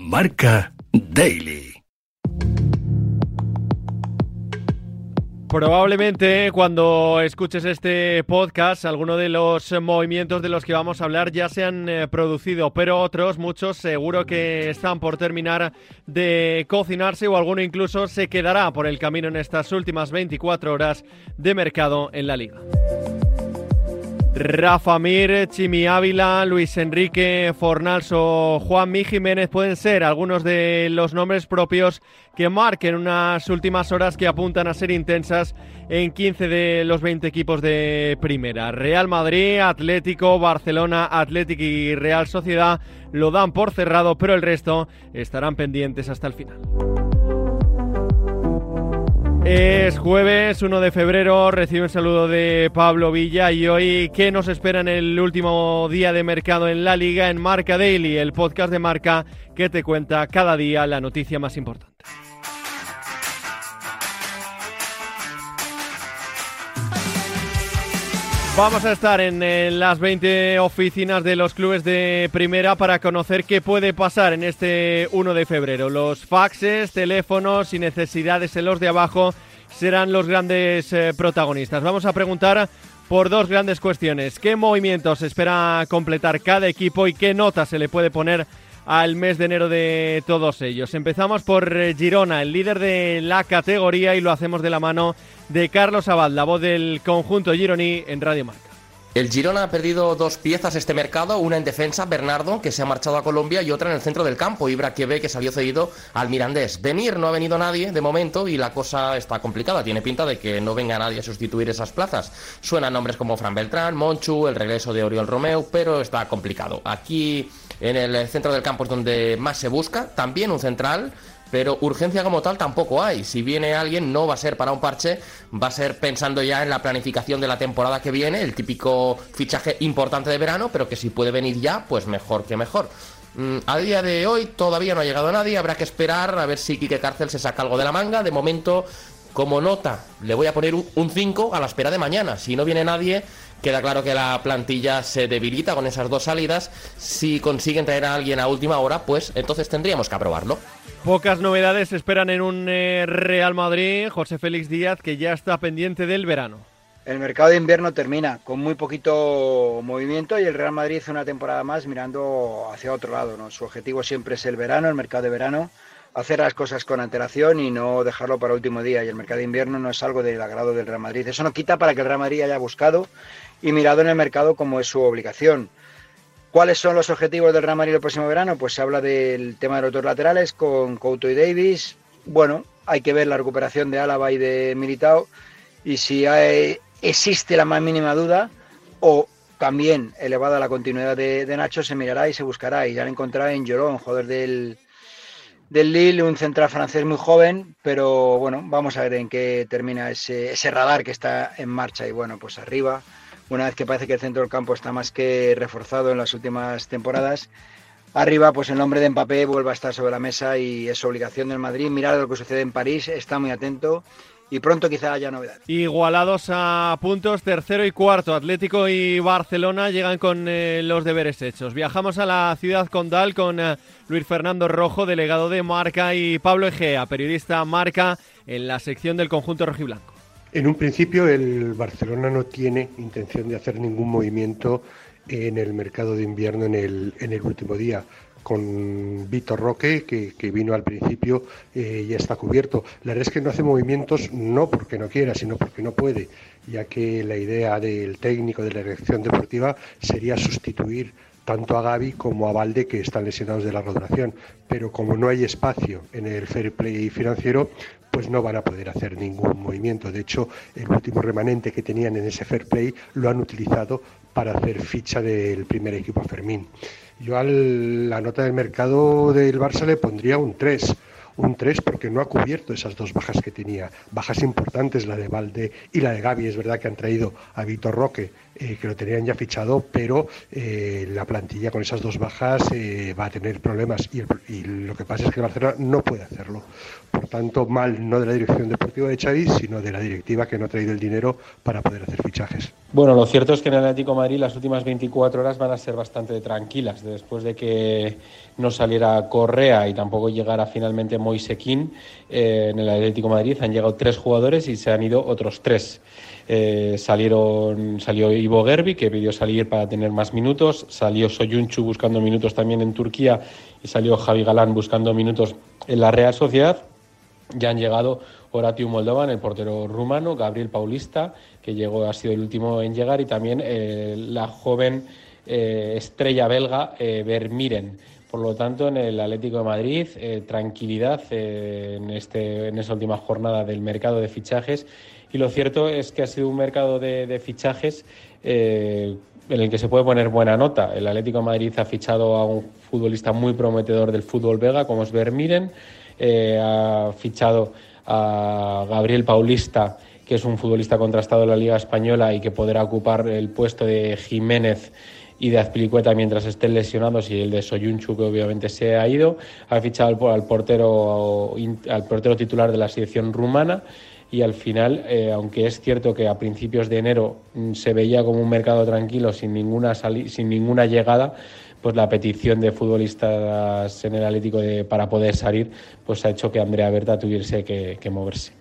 Marca Daily. Probablemente cuando escuches este podcast, alguno de los movimientos de los que vamos a hablar ya se han eh, producido, pero otros, muchos, seguro que están por terminar de cocinarse o alguno incluso se quedará por el camino en estas últimas 24 horas de mercado en la liga. Rafa Mir, Chimi Ávila, Luis Enrique Fornals o Juan Mi Jiménez pueden ser algunos de los nombres propios que marquen unas últimas horas que apuntan a ser intensas en 15 de los 20 equipos de primera. Real Madrid, Atlético, Barcelona, Atlético y Real Sociedad lo dan por cerrado, pero el resto estarán pendientes hasta el final. Es jueves 1 de febrero, recibe un saludo de Pablo Villa y hoy, ¿qué nos espera en el último día de mercado en la liga en Marca Daily, el podcast de Marca que te cuenta cada día la noticia más importante? Vamos a estar en, las 20 oficinas de los clubes de primera para conocer qué puede pasar en este 1 de febrero. Los faxes, teléfonos y necesidades en los de abajo serán los grandes eh, protagonistas. Vamos a preguntar por dos grandes cuestiones. ¿Qué movimientos espera completar cada equipo y qué nota se le puede poner al mes de enero de todos ellos? Empezamos por eh, Girona, el líder de la categoría y lo hacemos de la mano de Carlos Abad, la voz del conjunto gironí en Radio Marca. El Girona ha perdido dos piezas este mercado, una en defensa, Bernardo, que se ha marchado a Colombia, y otra en el centro del campo, Ibra ve que salió cedido al Mirandés. Venir no ha venido nadie de momento y la cosa está complicada. Tiene pinta de que no venga nadie a sustituir esas plazas. Suenan nombres como Fran Beltrán, Monchu, el regreso de Oriol Romeo, pero está complicado. Aquí en el centro del campo es donde más se busca, también un central pero urgencia como tal tampoco hay. Si viene alguien, no va a ser para un parche, va a ser pensando ya en la planificación de la temporada que viene, el típico fichaje importante de verano, pero que si puede venir ya, pues mejor que mejor. Mm, a día de hoy todavía no ha llegado nadie, habrá que esperar a ver si Quique Cárcel se saca algo de la manga. De momento, como nota, le voy a poner un 5 a la espera de mañana. Si no viene nadie, queda claro que la plantilla se debilita con esas dos salidas. Si consiguen traer a alguien a última hora, pues entonces tendríamos que aprobarlo. Pocas novedades esperan en un eh, Real Madrid, José Félix Díaz, que ya está pendiente del verano. El mercado de invierno termina con muy poquito movimiento y el Real Madrid hace una temporada más mirando hacia otro lado. ¿no? Su objetivo siempre es el verano, el mercado de verano, hacer las cosas con antelación y no dejarlo para último día. Y el mercado de invierno no es algo del agrado del Real Madrid. Eso no quita para que el Real Madrid haya buscado y mirado en el mercado como es su obligación. ¿Cuáles son los objetivos del Real Madrid el próximo verano? Pues se habla del tema de los dos laterales con Couto y Davis. Bueno, hay que ver la recuperación de Álava y de Militao y si existe la más mínima duda o también elevada la continuidad de, Nacho, se mirará y se buscará. Y ya lo encontrará en Llorón, joder del, del Lille, un central francés muy joven, pero bueno, vamos a ver en qué termina ese, ese radar que está en marcha. Y bueno, pues arriba una vez que parece que el centro del campo está más que reforzado en las últimas temporadas. Arriba, pues el nombre de Mbappé vuelve a estar sobre la mesa y es obligación del Madrid mirar lo que sucede en París, está muy atento y pronto quizá haya novedad. Igualados a puntos, tercero y cuarto, Atlético y Barcelona llegan con eh, los deberes hechos. Viajamos a la ciudad condal con eh, Luis Fernando Rojo, delegado de Marca, y Pablo Egea, periodista Marca, en la sección del conjunto rojiblanco. En un principio el Barcelona no tiene intención de hacer ningún movimiento en el mercado de invierno en el, en el último día. Con Víctor Roque, que, vino al principio, eh, ya está cubierto. La verdad es que no hace movimientos no porque no quiera, sino porque no puede, ya que la idea del técnico de la dirección deportiva sería sustituir tanto a Gaby como a Valde, que están lesionados de la rotación. Pero como no hay espacio en el fair play financiero, pues no van a poder hacer ningún movimiento. De hecho, el último remanente que tenían en ese fair play lo han utilizado para hacer ficha del primer equipo Fermín. Yo a la nota del mercado del Barça le pondría un 3 un 3 porque no ha cubierto esas dos bajas que tenía. Bajas importantes, la de Valde y la de Gaby. Es verdad que han traído a Víctor Roque, eh, que lo tenían ya fichado, pero eh, la plantilla con esas dos bajas eh, va a tener problemas y, lo que pasa es que Barcelona no puede hacerlo. Por tanto, mal no de la dirección deportiva de Xavi, sino de la directiva que no ha traído el dinero para poder hacer fichajes. Bueno, lo cierto es que en el Atlético Madrid las últimas 24 horas van a ser bastante tranquilas. Después de que no saliera Correa y tampoco llegara finalmente Moisequín, en el Atlético Madrid han llegado tres jugadores y se han ido otros tres. Eh, salieron, salió Ivo Gerbi, que pidió salir para tener más minutos, salió Soyunchu buscando minutos también en Turquía y salió Javi Galán buscando minutos en la Real Sociedad. Ya han llegado Horatium Moldovan, el portero rumano, Gabriel Paulista, que llegó, ha sido el último en llegar, y también eh, la joven eh, estrella belga Vermiren. Por lo tanto, en el Atlético de Madrid, tranquilidad en, este, en esta última jornada del mercado de fichajes y lo cierto es que ha sido un mercado de, fichajes eh, en el que se puede poner buena nota. El Atlético de Madrid ha fichado a un futbolista muy prometedor del fútbol vega, como es Vermiren, eh, ha fichado a Gabriel Paulista, que es un futbolista contrastado en la Liga Española y que podrá ocupar el puesto de Jiménez y de Azpilicueta mientras estén lesionados y el de Soyunchu que obviamente se ha ido. Ha fichado al portero, al portero titular de la selección rumana y al final, eh, aunque es cierto que a principios de enero mm, se veía como un mercado tranquilo sin ninguna, sin ninguna llegada, pues la petición de futbolistas en el Atlético de, para poder salir pues ha hecho que Andrea Berta tuviese que, moverse.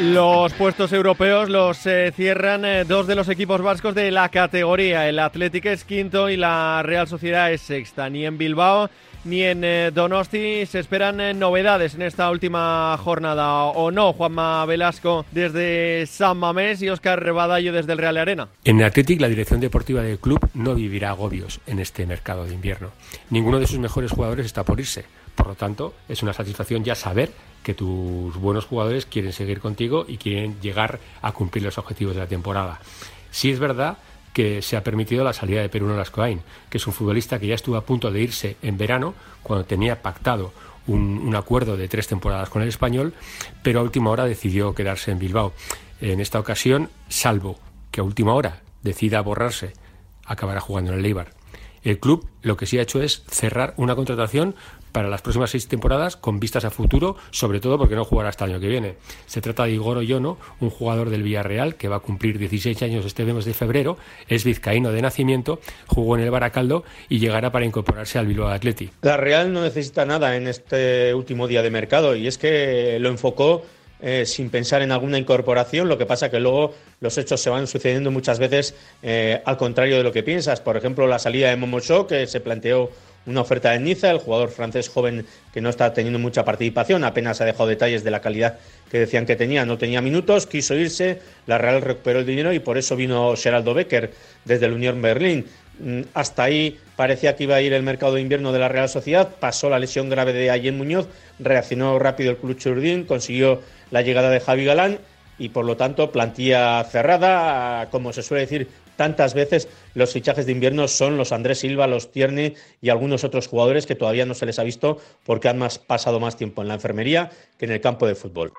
Los puestos europeos los eh, cierran eh, dos de los equipos vascos de la categoría. El Atlético es quinto y la Real Sociedad es sexta. Ni en Bilbao ni en eh, Donosti. Se esperan eh, novedades en esta última jornada, ¿o no? Juanma Velasco desde San Mamés y Oscar Rebadallo desde el Real Arena. En el Athletic, la dirección deportiva del club no vivirá agobios en este mercado de invierno. Ninguno de sus mejores jugadores está por irse. Por lo tanto, es una satisfacción ya saber que tus buenos jugadores quieren seguir contigo y quieren llegar a cumplir los objetivos de la temporada. Si es verdad que se ha permitido la salida de Perú Lascoain, que es un futbolista que ya estuvo a punto de irse en verano, cuando tenía pactado un, acuerdo de tres temporadas con el español, pero a última hora decidió quedarse en Bilbao. En esta ocasión, salvo que a última hora decida borrarse, acabará jugando en el Eibar. El club lo que sí ha hecho es cerrar una contratación para las próximas seis temporadas con vistas a futuro, sobre todo porque no jugará hasta el año que viene. Se trata de Igor Oyono, un jugador del Villarreal que va a cumplir 16 años este mes de febrero, es vizcaíno de nacimiento, jugó en el Baracaldo y llegará para incorporarse al Bilbao Athletic. La Real no necesita nada en este último día de mercado y es que lo enfocó eh, sin pensar en alguna incorporación, lo que pasa que luego los hechos se van sucediendo muchas veces eh, al contrario de lo que piensas. Por ejemplo, la salida de Momocho, que se planteó una oferta de Niza, el jugador francés joven que no está teniendo mucha participación, apenas ha dejado detalles de la calidad que decían que tenía, no tenía minutos, quiso irse, la Real recuperó el dinero y por eso vino Geraldo Becker desde el Unión Berlín. Mm, hasta ahí parecía que iba a ir el mercado de invierno de la Real Sociedad, pasó la lesión grave de Allen Muñoz, reaccionó rápido el club Churdín, consiguió la llegada de Javi Galán y por lo tanto plantilla cerrada, como se suele decir, tantas veces los fichajes de invierno son los Andrés Silva, los Tierney y algunos otros jugadores que todavía no se les ha visto porque han más, pasado más tiempo en la enfermería que en el campo de fútbol.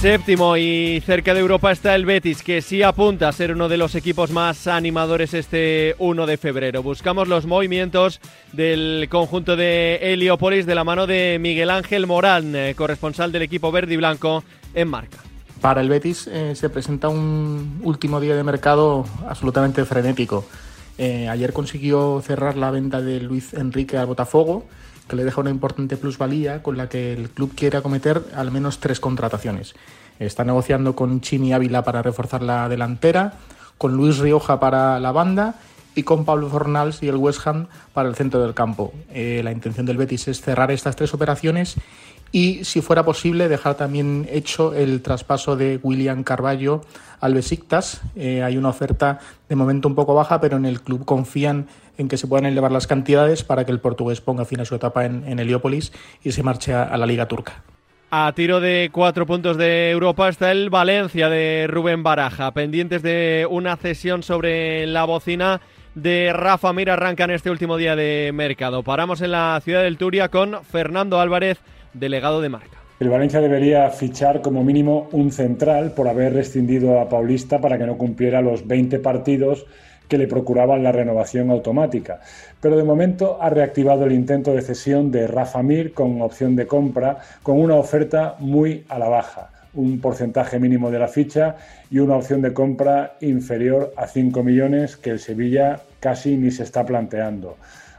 Séptimo y cerca de Europa está el Betis, que sí apunta a ser uno de los equipos más animadores este 1 de febrero. Buscamos los movimientos del conjunto de Heliopolis de la mano de Miguel Ángel Morán, eh, corresponsal del equipo verde y blanco en marca. Para el Betis eh, se presenta un último día de mercado absolutamente frenético. Eh, ayer consiguió cerrar la venta de Luis Enrique al Botafogo, que le deja una importante plusvalía con la que el club quiere acometer al menos tres contrataciones. Está negociando con Chini Ávila para reforzar la delantera, con Luis Rioja para la banda y con Pablo Fornals y el West Ham para el centro del campo. Eh, la intención del Betis es cerrar estas tres operaciones y, si fuera posible, dejar también hecho el traspaso de William Carballo al Besiktas. Eh, hay una oferta de momento un poco baja, pero en el club confían en que se puedan elevar las cantidades para que el portugués ponga fin a su etapa en, Heliópolis y se marche a, la Liga Turca. A tiro de cuatro puntos de Europa está el Valencia de Rubén Baraja, pendientes de una cesión sobre la bocina de Rafa Mir arranca en este último día de mercado. Paramos en la ciudad del Turia con Fernando Álvarez delegado de marca. El Valencia debería fichar como mínimo un central por haber rescindido a Paulista para que no cumpliera los 20 partidos que le procuraban la renovación automática. Pero de momento ha reactivado el intento de cesión de Rafa Mir con opción de compra, con una oferta muy a la baja un porcentaje mínimo de la ficha y una opción de compra inferior a 5 millones que el Sevilla casi ni se está planteando.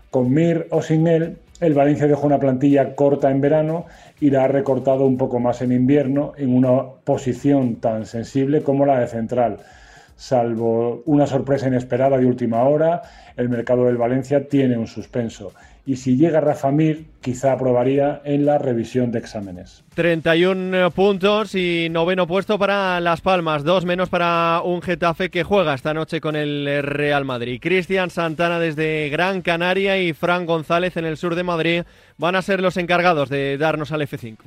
Con Mir o sin él, el Valencia dejó una plantilla corta en verano y la ha recortado un poco más en invierno en una posición tan sensible como la de central. Salvo una sorpresa inesperada de última hora, el mercado del Valencia tiene un suspenso y si llega Rafa Mir, quizá aprobaría en la revisión de exámenes. 31 puntos y noveno puesto para Las Palmas, dos menos para un Getafe que juega esta noche con el Real Madrid. Cristian Santana desde Gran Canaria y Fran González en el sur de Madrid van a ser los encargados de darnos al F5.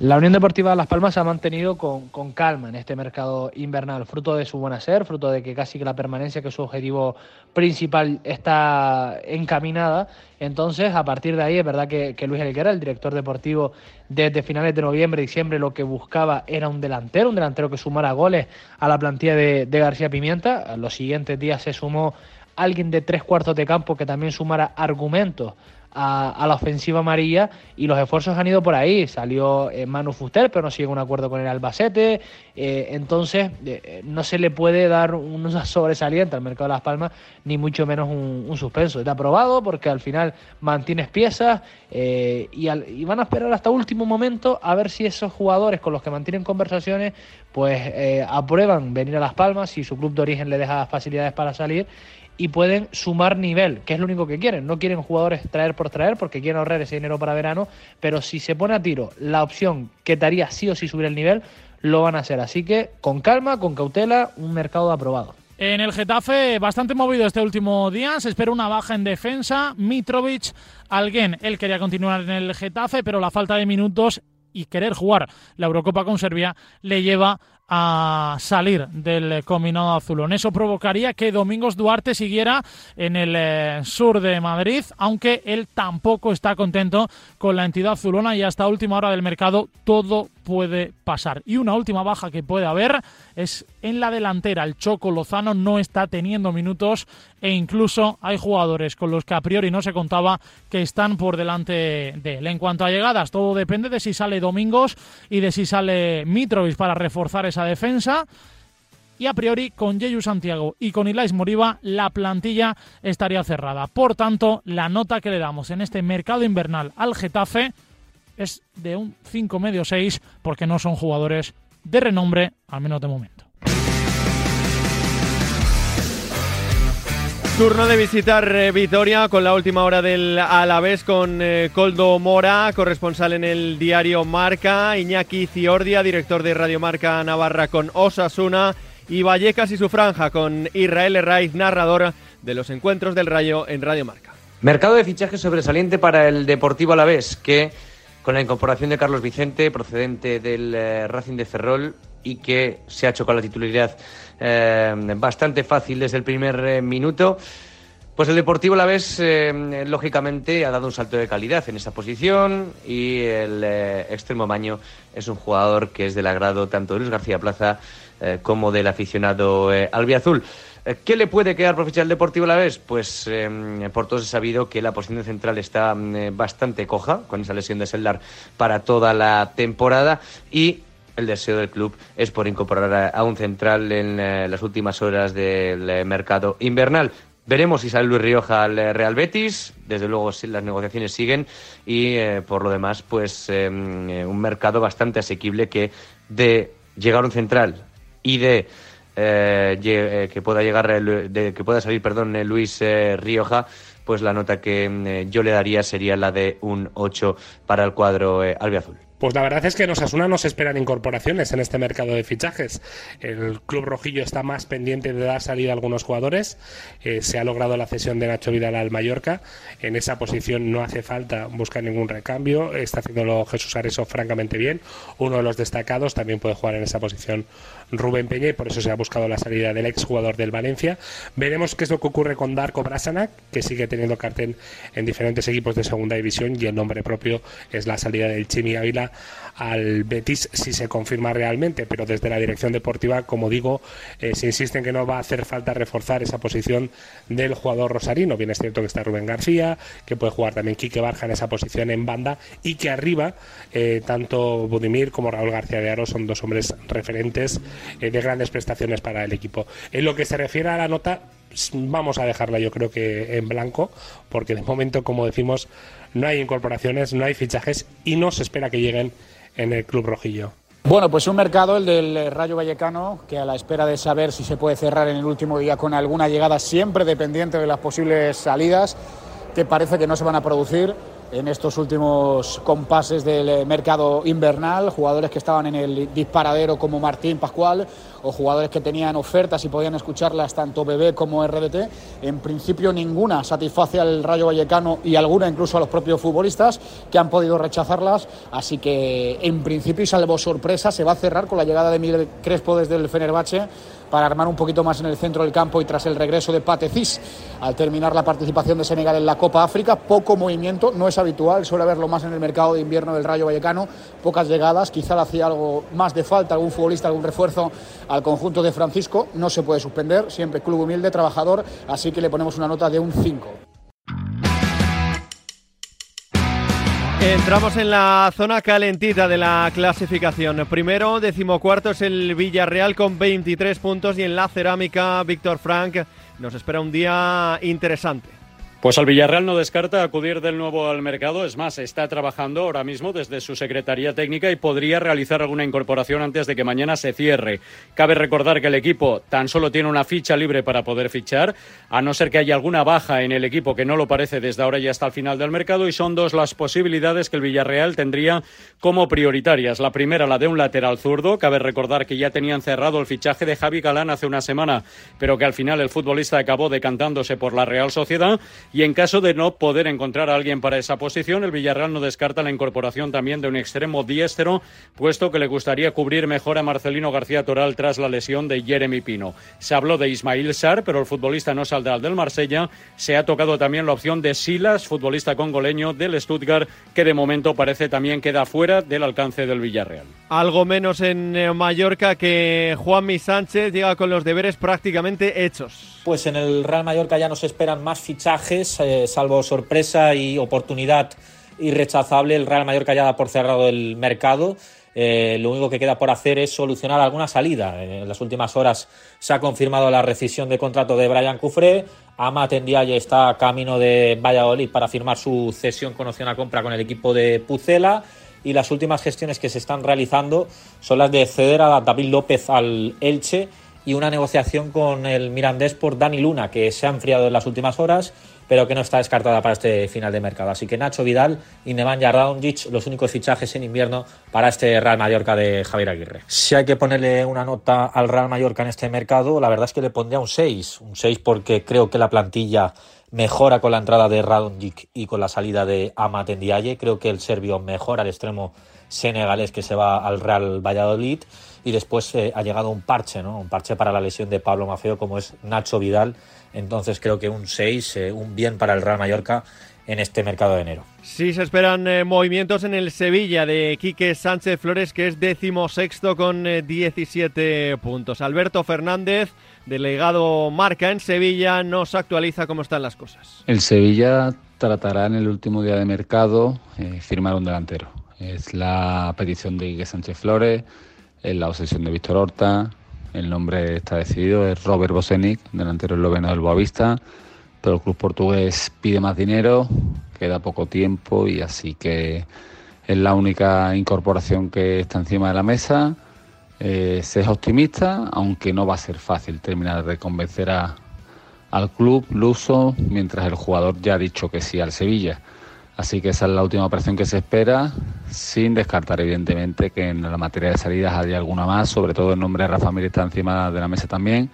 La Unión Deportiva de Las Palmas se ha mantenido con, calma en este mercado invernal, fruto de su buen hacer, fruto de que casi que la permanencia, que es su objetivo principal, está encaminada. Entonces, a partir de ahí, es verdad que, Luis Elguera, el director deportivo, desde finales de noviembre diciembre, lo que buscaba era un delantero, un delantero que sumara goles a la plantilla de, de García Pimienta. Los siguientes días se sumó alguien de tres cuartos de campo que también sumara argumentos a, la ofensiva amarilla y los esfuerzos han ido por ahí. Salió eh, Manu Fuster, pero no sigue un acuerdo con el Albacete. Eh, entonces, eh, no se le puede dar una sobresaliente al mercado de Las Palmas, ni mucho menos un, suspenso. Está aprobado porque al final mantienes piezas y, y, van a esperar hasta último momento a ver si esos jugadores con los que mantienen conversaciones pues aprueban venir a Las Palmas, si su club de origen le deja facilidades para salir y pueden sumar nivel, que es lo único que quieren. No quieren jugadores traer por traer porque quieren ahorrar ese dinero para verano, pero si se pone a tiro la opción que te haría sí o sí subir el nivel, lo van a hacer. Así que con calma, con cautela, un mercado aprobado. En el Getafe, bastante movido este último día. Se espera una baja en defensa. Mitrovic, alguien, él quería continuar en el Getafe, pero la falta de minutos y querer jugar la Eurocopa con Serbia le lleva a salir del combinado azulón. Eso provocaría que Domingos Duarte siguiera en el eh, sur de Madrid, aunque él tampoco está contento con la entidad azulona y hasta última hora del mercado todo puede pasar. Y una última baja que puede haber es en la delantera. El Choco Lozano no está teniendo minutos e incluso hay jugadores con los que a priori no se contaba que están por delante de él. En cuanto a llegadas, todo depende de si sale Domingos y de si sale Mitrovic para reforzar esa defensa. Y a priori, con Yeyu Santiago y con Ilais Moriba, la plantilla estaría cerrada. Por tanto, la nota que le damos en este mercado invernal al Getafe es de un 5 medio 6 porque no son jugadores de renombre, al menos de momento. Turno de visitar eh, Vitoria con la última hora del Alavés con eh, Coldo Mora, corresponsal en el diario Marca, Iñaki Ciordia, director de Radio Marca Navarra con Osasuna y Vallecas y su franja con Israel Herraiz, narrador de los encuentros del Rayo en Radio Marca. Mercado de fichajes sobresaliente para el Deportivo Alavés que con la incorporación de Carlos Vicente, procedente del eh, Racing de Ferrol, y que se ha hecho con la titularidad eh, bastante fácil desde el primer eh, minuto. Pues el Deportivo la vez, lógicamente, ha dado un salto de calidad en esa posición y el extremo Maño es un jugador que es del agrado tanto de Luis García Plaza como del aficionado albiazul. Eh, ¿Qué le puede quedar fichar Deportivo la vez? Pues em, por todos he sabido que la posición central está eh, bastante coja con esa lesión de Seldar para toda la temporada y el deseo del club es por incorporar a, un central en eh, las últimas horas del mercado invernal. Veremos si sale Luis Rioja al Real Betis. Desde luego las negociaciones siguen y por lo demás, pues em, un mercado bastante asequible que de llegar a un central y de eh, eh, que pueda llegar de, que pueda salir perdón eh, Luis Rioja pues la nota que yo le daría sería la de un 8 para el cuadro albiazul pues la verdad es que en Osasuna no se esperan incorporaciones en este mercado de fichajes. El club rojillo está más pendiente de dar salida a algunos jugadores. Eh, se ha logrado la cesión de Nacho Vidal al Mallorca. En esa posición no hace falta buscar ningún recambio. Está haciéndolo Jesús Areso francamente bien. Uno de los destacados también puede jugar en esa posición Rubén Peña y por eso se ha buscado la salida del exjugador del Valencia. Veremos qué es lo que ocurre con Darko Brasanac, que sigue teniendo cartel en diferentes equipos de segunda división y el nombre propio es la salida del Chimi Ávila al Betis si se confirma realmente, pero desde la dirección deportiva, como digo, eh, se insiste en que no va a hacer falta reforzar esa posición del jugador rosarino. Bien es cierto que está Rubén García, que puede jugar también Quique Barja en esa posición en banda y que arriba eh, tanto Budimir como Raúl García de Aro son dos hombres referentes eh, de grandes prestaciones para el equipo. En lo que se refiere a la nota, vamos a dejarla yo creo que en blanco, porque de momento, como decimos, no hay incorporaciones, no hay fichajes y no se espera que lleguen en el Club Rojillo. Bueno, pues un mercado, el del Rayo Vallecano, que a la espera de saber si se puede cerrar en el último día con alguna llegada siempre dependiente de las posibles salidas, que parece que no se van a producir en estos últimos compases del mercado invernal, jugadores que estaban en el disparadero como Martín Pascual o jugadores que tenían ofertas y podían escucharlas tanto BB como RDT. En principio ninguna satisface al Rayo Vallecano y alguna incluso a los propios futbolistas que han podido rechazarlas, así que en principio y salvo sorpresa se va a cerrar con la llegada de Miguel Crespo desde el Fenerbahce para armar un poquito más en el centro del campo y tras el regreso de Patecis al terminar la participación de Senegal en la Copa África, poco movimiento, no es habitual, suele haberlo más en el mercado de invierno del Rayo Vallecano, pocas llegadas, quizá le hacía algo más de falta, algún futbolista, algún refuerzo al conjunto de Francisco, no se puede suspender, siempre club humilde, trabajador, así que le ponemos una nota de un 5. Entramos en la zona calentita de la clasificación. Primero, decimocuarto es el Villarreal con 23 puntos y en la cerámica, Víctor Frank, nos espera un día interesante. Pues al Villarreal no descarta acudir del nuevo al mercado, es más, está trabajando ahora mismo desde su Secretaría Técnica y podría realizar alguna incorporación antes de que mañana se cierre. Cabe recordar que el equipo tan solo tiene una ficha libre para poder fichar, a no ser que haya alguna baja en el equipo que no lo parece desde ahora y hasta el final del mercado, y son dos las posibilidades que el Villarreal tendría como prioritarias. La primera, la de un lateral zurdo, cabe recordar que ya tenían cerrado el fichaje de Javi Galán hace una semana, pero que al final el futbolista acabó decantándose por la Real Sociedad y en caso de no poder encontrar a alguien para esa posición, el Villarreal no descarta la incorporación también de un extremo diestro, puesto que le gustaría cubrir mejor a Marcelino García Toral tras la lesión de Jeremy Pino. Se habló de Ismail Sar, pero el futbolista no saldrá del Marsella. Se ha tocado también la opción de Silas, futbolista congoleño del Stuttgart, que de momento parece también queda fuera del alcance del Villarreal. Algo menos en eh, Mallorca que Juanmi Sánchez llega con los deberes prácticamente hechos. Pues en el Real Mallorca ya nos esperan más fichajes, eh, salvo sorpresa y oportunidad irrechazable. El Real Mallorca ya da por cerrado el mercado. Eh, lo único que queda por hacer es solucionar alguna salida. En las últimas horas se ha confirmado la rescisión de contrato de Brian Cufré. Amat Ndiaye está a camino de Valladolid para firmar su cesión con opción compra con el equipo de Pucela. Y las últimas gestiones que se están realizando son las de ceder a David López al Elche y una negociación con el Mirandés por Dani Luna, que se ha enfriado en las últimas horas, pero que no está descartada para este final de mercado. Así que Nacho Vidal y Nemanja Raonjic, los únicos fichajes en invierno para este Real Mallorca de Javier Aguirre. Si hay que ponerle una nota al Real Mallorca en este mercado, la verdad es que le pondría un 6. Un 6 porque creo que la plantilla mejora con la entrada de Radonjic y con la salida de Amat. Creo que el serbio mejora al extremo senegalés que se va al Real Valladolid y después eh, ha llegado un parche, ¿no? Un parche para la lesión de Pablo Mafeo como es Nacho Vidal. Entonces creo que un 6, eh, un bien para el Real Mallorca en este mercado de enero. Sí, se esperan eh, movimientos en el Sevilla de Quique Sánchez Flores, que es decimosexto con 17 puntos. Alberto Fernández, delegado marca en Sevilla, nos actualiza cómo están las cosas. El Sevilla tratará en el último día de mercado firmar un delantero. Es la petición de Quique Sánchez Flores es la obsesión de Víctor Horta. El nombre está decidido, es Robert Bosenic, delantero esloveno del Boavista. Pero el club portugués pide más dinero, queda poco tiempo y así que es la única incorporación que está encima de la mesa. Eh, se es optimista, aunque no va a ser fácil terminar de convencer al club luso, mientras el jugador ya ha dicho que sí al Sevilla. Así que esa es la última operación que se espera, sin descartar evidentemente que en la materia de salidas haya alguna más, sobre todo el nombre de Rafa Mir está encima de la mesa también.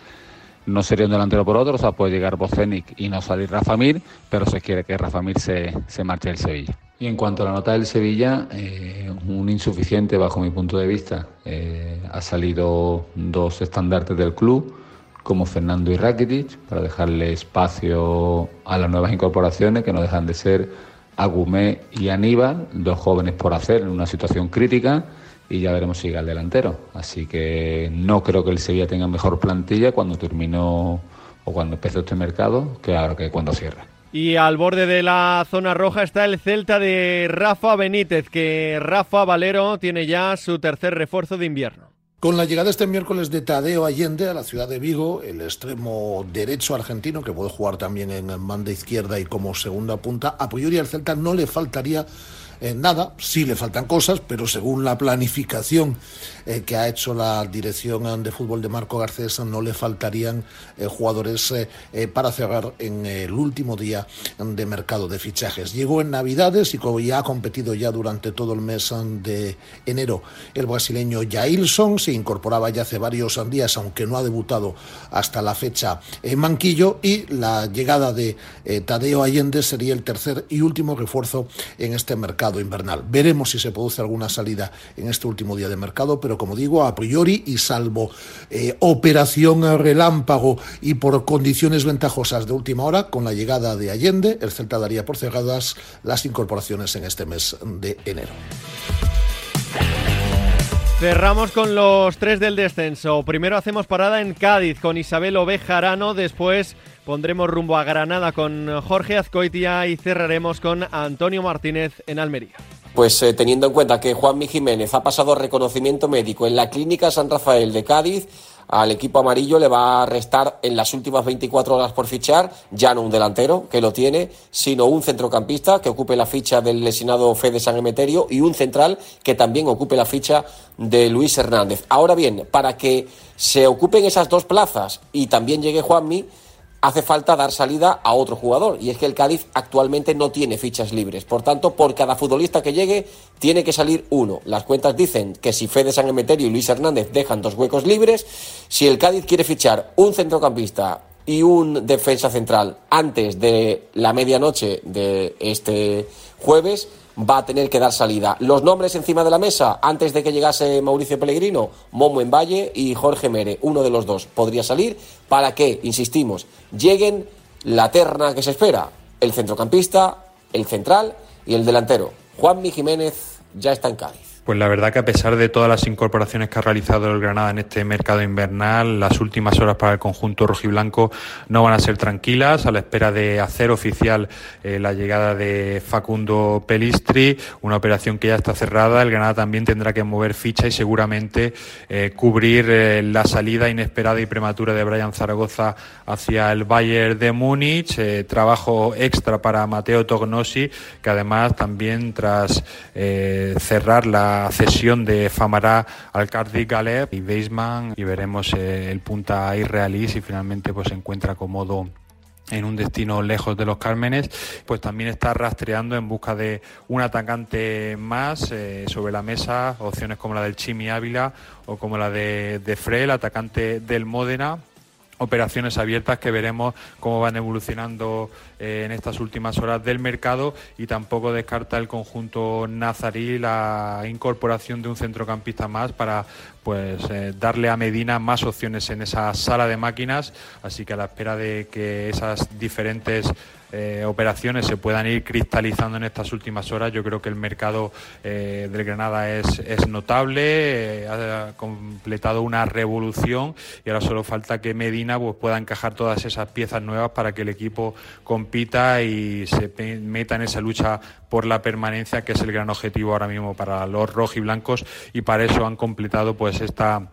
No sería un delantero por otro, o sea, puede llegar Bocenic y no salir Rafa Mir, pero se quiere que Rafa Mir se, se marche del Sevilla. Y en cuanto a la nota del Sevilla, eh, un insuficiente bajo mi punto de vista. Eh, ha salido dos estandartes del club, como Fernando y Rakitic, para dejarle espacio a las nuevas incorporaciones que no dejan de ser Agumé y Aníbal, dos jóvenes por hacer en una situación crítica y ya veremos si llega el delantero. Así que no creo que el Sevilla tenga mejor plantilla cuando terminó o cuando empezó este mercado que ahora que cuando cierra. Y al borde de la zona roja está el Celta de Rafa Benítez, que Rafa Valero tiene ya su tercer refuerzo de invierno. Con la llegada este miércoles de Tadeo Allende a la ciudad de Vigo, el extremo derecho argentino, que puede jugar también en banda izquierda y como segunda punta, a al Celta no le faltaría eh, nada, sí le faltan cosas, pero según la planificación eh, que ha hecho la dirección de fútbol de Marco Garcés, no le faltarían eh, jugadores para cerrar en el último día de mercado de fichajes. Llegó en Navidades y como ya ha competido ya durante todo el mes de enero el brasileño Jailson, se incorporaba ya hace varios días, aunque no ha debutado hasta la fecha en Manquillo, y la llegada de Tadeo Allende sería el tercer y último refuerzo en este mercado invernal. Veremos si se produce alguna salida en este último día de mercado, pero como digo, a priori y salvo eh, operación relámpago y por condiciones ventajosas de última hora, con la llegada de Allende, el Celta daría por cerradas las incorporaciones en este mes de enero. Cerramos con los tres del descenso. Primero hacemos parada en Cádiz con Isabel Ovejarano, después pondremos rumbo a Granada con Jorge Azcoitia y cerraremos con Antonio Martínez en Almería. Pues eh, teniendo en cuenta que Juanmi Jiménez ha pasado reconocimiento médico en la Clínica San Rafael de Cádiz, al equipo amarillo le va a restar en las últimas 24 horas por fichar ya no un delantero, que lo tiene, sino un centrocampista que ocupe la ficha del lesionado Fede San Emeterio y un central que también ocupe la ficha de Luis Hernández. Ahora bien, para que se ocupen esas dos plazas y también llegue Juanmi, hace falta dar salida a otro jugador. Y es que el Cádiz actualmente no tiene fichas libres. Por tanto, por cada futbolista que llegue, tiene que salir uno. Las cuentas dicen que si Fede San Emeterio y Luis Hernández dejan dos huecos libres, si el Cádiz quiere fichar un centrocampista y un defensa central antes de la medianoche de este jueves, va a tener que dar salida. Los nombres encima de la mesa, antes de que llegase Mauricio Pellegrino, Momo en Valle y Jorge Mere, uno de los dos podría salir para que, insistimos, lleguen la terna que se espera, el centrocampista, el central y el delantero. Juanmi Jiménez ya está en Cádiz. Pues la verdad que a pesar de todas las incorporaciones que ha realizado el Granada en este mercado invernal, las últimas horas para el conjunto rojiblanco no van a ser tranquilas, a la espera de hacer oficial eh, la llegada de Facundo Pelistri, una operación que ya está cerrada. El Granada también tendrá que mover ficha y seguramente eh, cubrir eh, la salida inesperada y prematura de Brian Zaragoza hacia el Bayern de Múnich. trabajo extra para Mateo Tognosi, que además también tras cerrar la cesión de Famará al Cardiff Galeb y Weisman. Y veremos eh, el punta israelí si finalmente pues se encuentra cómodo en un destino lejos de los Cármenes, pues también está rastreando en busca de un atacante más eh, sobre la mesa, opciones como la del Chimi Ávila o como la de, de el atacante del Módena, operaciones abiertas que veremos cómo van evolucionando en estas últimas horas del mercado y tampoco descarta el conjunto nazarí la incorporación de un centrocampista más para pues eh, darle a Medina más opciones en esa sala de máquinas así que a la espera de que esas diferentes eh, operaciones se puedan ir cristalizando en estas últimas horas. Yo creo que el mercado eh, del Granada es, es notable, eh, ha completado una revolución y ahora solo falta que Medina pues, pueda encajar todas esas piezas nuevas para que el equipo y se meta en esa lucha por la permanencia que es el gran objetivo ahora mismo para los rojiblancos y para eso han completado pues esta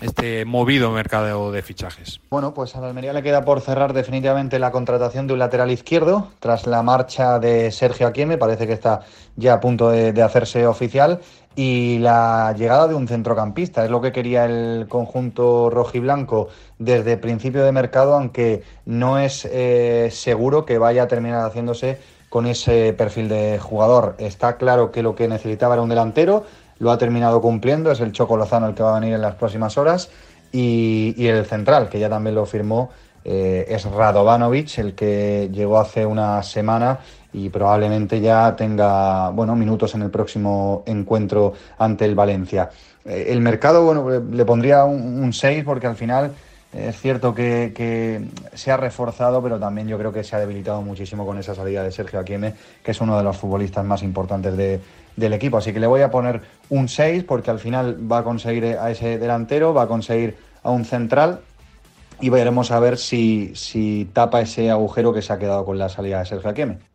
este movido mercado de fichajes. Bueno, pues a la Almería le queda por cerrar definitivamente la contratación de un lateral izquierdo tras la marcha de Sergio Aquieme, parece que está ya a punto de, hacerse oficial, y la llegada de un centrocampista, es lo que quería el conjunto rojiblanco desde principio de mercado, aunque no es eh, seguro que vaya a terminar haciéndose con ese perfil de jugador. Está claro que lo que necesitaba era un delantero, lo ha terminado cumpliendo, es el Choco Lozano el que va a venir en las próximas horas, y, el central, que ya también lo firmó, eh, es Radovanovic, el que llegó hace una semana y probablemente ya tenga bueno, minutos en el próximo encuentro ante el Valencia. Eh, el mercado, bueno, le, pondría un 6 porque al final es cierto que, que, se ha reforzado, pero también yo creo que se ha debilitado muchísimo con esa salida de Sergio Aquieme, que es uno de los futbolistas más importantes de, del equipo. Así que le voy a poner un 6 porque al final va a conseguir a ese delantero, va a conseguir a un central y veremos a ver si, si tapa ese agujero que se ha quedado con la salida de Sergio Aquieme.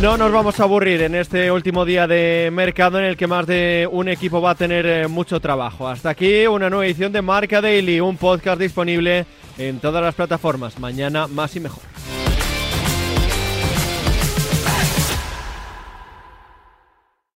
No nos vamos a aburrir en este último día de mercado en el que más de un equipo va a tener eh, mucho trabajo. Hasta aquí una nueva edición de Marca Daily, un podcast disponible en todas las plataformas. Mañana más y mejor.